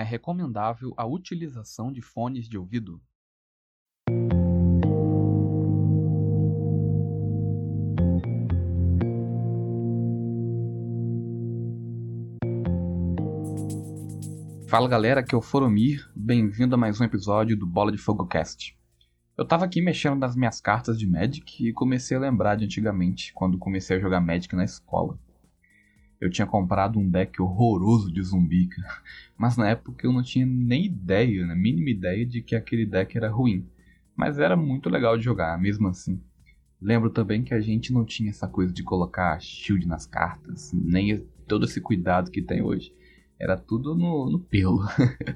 É recomendável a utilização de fones de ouvido. Fala galera, aqui é o Foromir, bem-vindo a mais um episódio do Bola de Fogo Cast. Eu tava aqui mexendo nas minhas cartas de Magic e comecei a lembrar de antigamente, quando comecei a jogar Magic na escola. Eu tinha comprado um deck horroroso de zumbi, mas na época eu não tinha nem ideia, né, mínima ideia de que aquele deck era ruim. Mas era muito legal de jogar, mesmo assim. Lembro também que a gente não tinha essa coisa de colocar shield nas cartas, nem todo esse cuidado que tem hoje. Era tudo no, no pelo.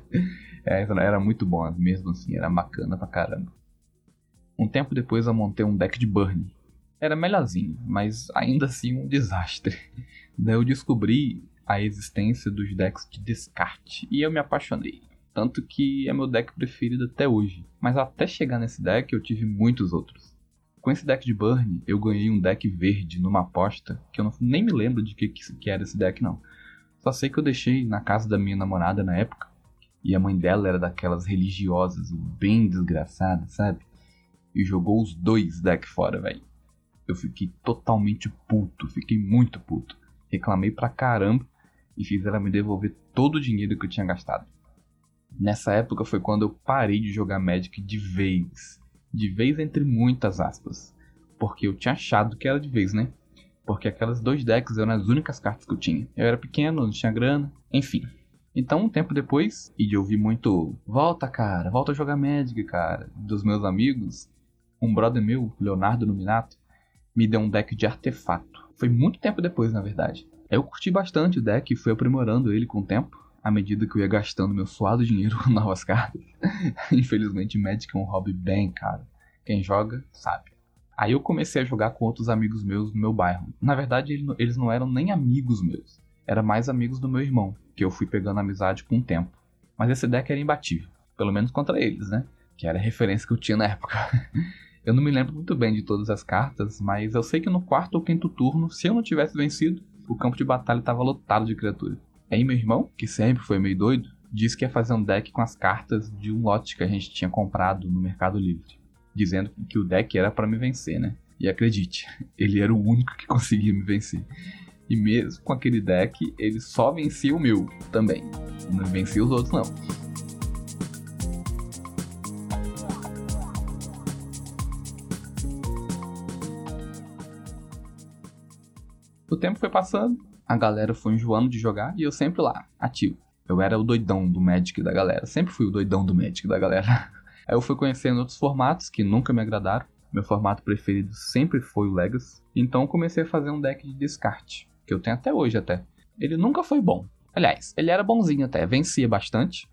é, era muito bom, mesmo assim, era bacana pra caramba. Um tempo depois eu montei um deck de Burn. Era melhorzinho, mas ainda assim um desastre. Daí eu descobri a existência dos decks de descarte e eu me apaixonei. Tanto que é meu deck preferido até hoje. Mas até chegar nesse deck eu tive muitos outros. Com esse deck de Burn, eu ganhei um deck verde numa aposta que eu não, nem me lembro de que, que era esse deck não. Só sei que eu deixei na casa da minha namorada na época. E a mãe dela era daquelas religiosas, bem desgraçada, sabe? E jogou os dois decks fora, velho. Eu fiquei totalmente puto, fiquei muito puto. Reclamei pra caramba e fiz ela me devolver todo o dinheiro que eu tinha gastado. Nessa época foi quando eu parei de jogar Magic de vez. De vez entre muitas aspas. Porque eu tinha achado que era de vez, né? porque aquelas dois decks eram as únicas cartas que eu tinha. Eu era pequeno, não tinha grana, enfim. Então, um tempo depois, e de ouvir muito Volta, cara, volta a jogar Magic, cara, dos meus amigos, um brother meu, Leonardo Nominato, me deu um deck de artefato. Foi muito tempo depois, na verdade. Eu curti bastante o deck e fui aprimorando ele com o tempo, à medida que eu ia gastando meu suado dinheiro com novas cartas. Infelizmente, Magic é um hobby bem caro. Quem joga, sabe. Aí eu comecei a jogar com outros amigos meus no meu bairro. Na verdade, eles não eram nem amigos meus. Era mais amigos do meu irmão, que eu fui pegando amizade com o tempo. Mas esse deck era imbatível. Pelo menos contra eles, né? Que era a referência que eu tinha na época. eu não me lembro muito bem de todas as cartas, mas eu sei que no quarto ou quinto turno, se eu não tivesse vencido, o campo de batalha estava lotado de criaturas. Aí meu irmão, que sempre foi meio doido, disse que ia fazer um deck com as cartas de um lote que a gente tinha comprado no Mercado Livre dizendo que o deck era para me vencer, né? E acredite, ele era o único que conseguia me vencer. E mesmo com aquele deck, ele só vencia o meu também. Não vencia os outros não. O tempo foi passando, a galera foi enjoando de jogar e eu sempre lá, ativo. Eu era o doidão do Magic da galera, sempre fui o doidão do Magic da galera. Aí eu fui conhecendo outros formatos que nunca me agradaram. Meu formato preferido sempre foi o Legacy. Então comecei a fazer um deck de descarte, que eu tenho até hoje até. Ele nunca foi bom. Aliás, ele era bonzinho até, vencia bastante,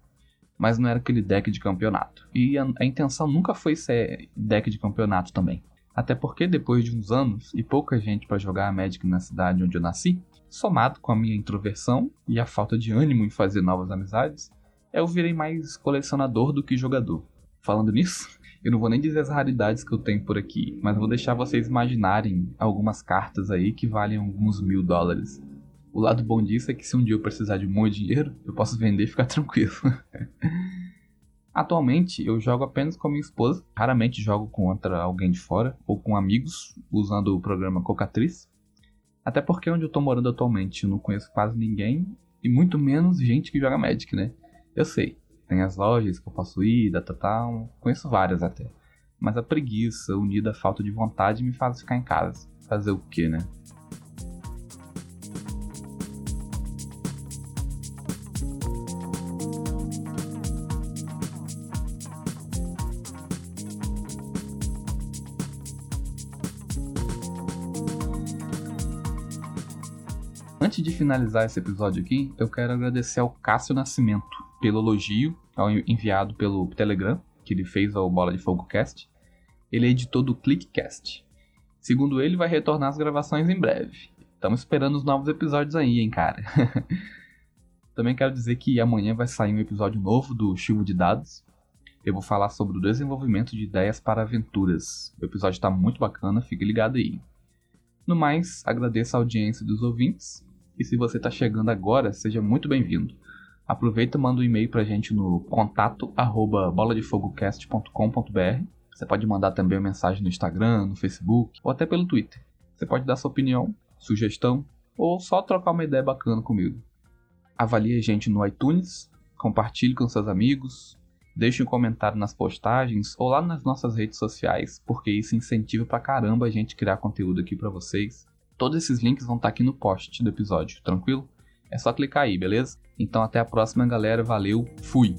mas não era aquele deck de campeonato. E a, a intenção nunca foi ser deck de campeonato também. Até porque depois de uns anos e pouca gente para jogar a Magic na cidade onde eu nasci, somado com a minha introversão e a falta de ânimo em fazer novas amizades, eu virei mais colecionador do que jogador. Falando nisso, eu não vou nem dizer as raridades que eu tenho por aqui, mas vou deixar vocês imaginarem algumas cartas aí que valem alguns mil dólares. O lado bom disso é que se um dia eu precisar de muito dinheiro, eu posso vender e ficar tranquilo. Atualmente eu jogo apenas com minha esposa, raramente jogo contra alguém de fora ou com amigos usando o programa Cocatriz. Até porque onde eu tô morando atualmente eu não conheço quase ninguém e muito menos gente que joga Magic, né? Eu sei, tem as lojas que eu posso ir, data tal, conheço várias até. Mas a preguiça unida à falta de vontade me faz ficar em casa. Fazer o quê, né? Antes de finalizar esse episódio aqui, eu quero agradecer ao Cássio Nascimento pelo elogio enviado pelo Telegram, que ele fez ao Bola de Fogo Cast. Ele é editor do Clickcast. Segundo ele, vai retornar as gravações em breve. Estamos esperando os novos episódios aí, hein, cara. Também quero dizer que amanhã vai sair um episódio novo do Chuva de Dados. Eu vou falar sobre o desenvolvimento de ideias para aventuras. O episódio está muito bacana, fique ligado aí. No mais, agradeço a audiência dos ouvintes. E se você está chegando agora, seja muito bem-vindo. Aproveita e manda um e-mail pra gente no contato arroba boladefogocast.com.br. Você pode mandar também uma mensagem no Instagram, no Facebook ou até pelo Twitter. Você pode dar sua opinião, sugestão ou só trocar uma ideia bacana comigo. Avalie a gente no iTunes, compartilhe com seus amigos, deixe um comentário nas postagens ou lá nas nossas redes sociais, porque isso incentiva pra caramba a gente criar conteúdo aqui para vocês. Todos esses links vão estar aqui no post do episódio, tranquilo? É só clicar aí, beleza? Então até a próxima, galera. Valeu, fui!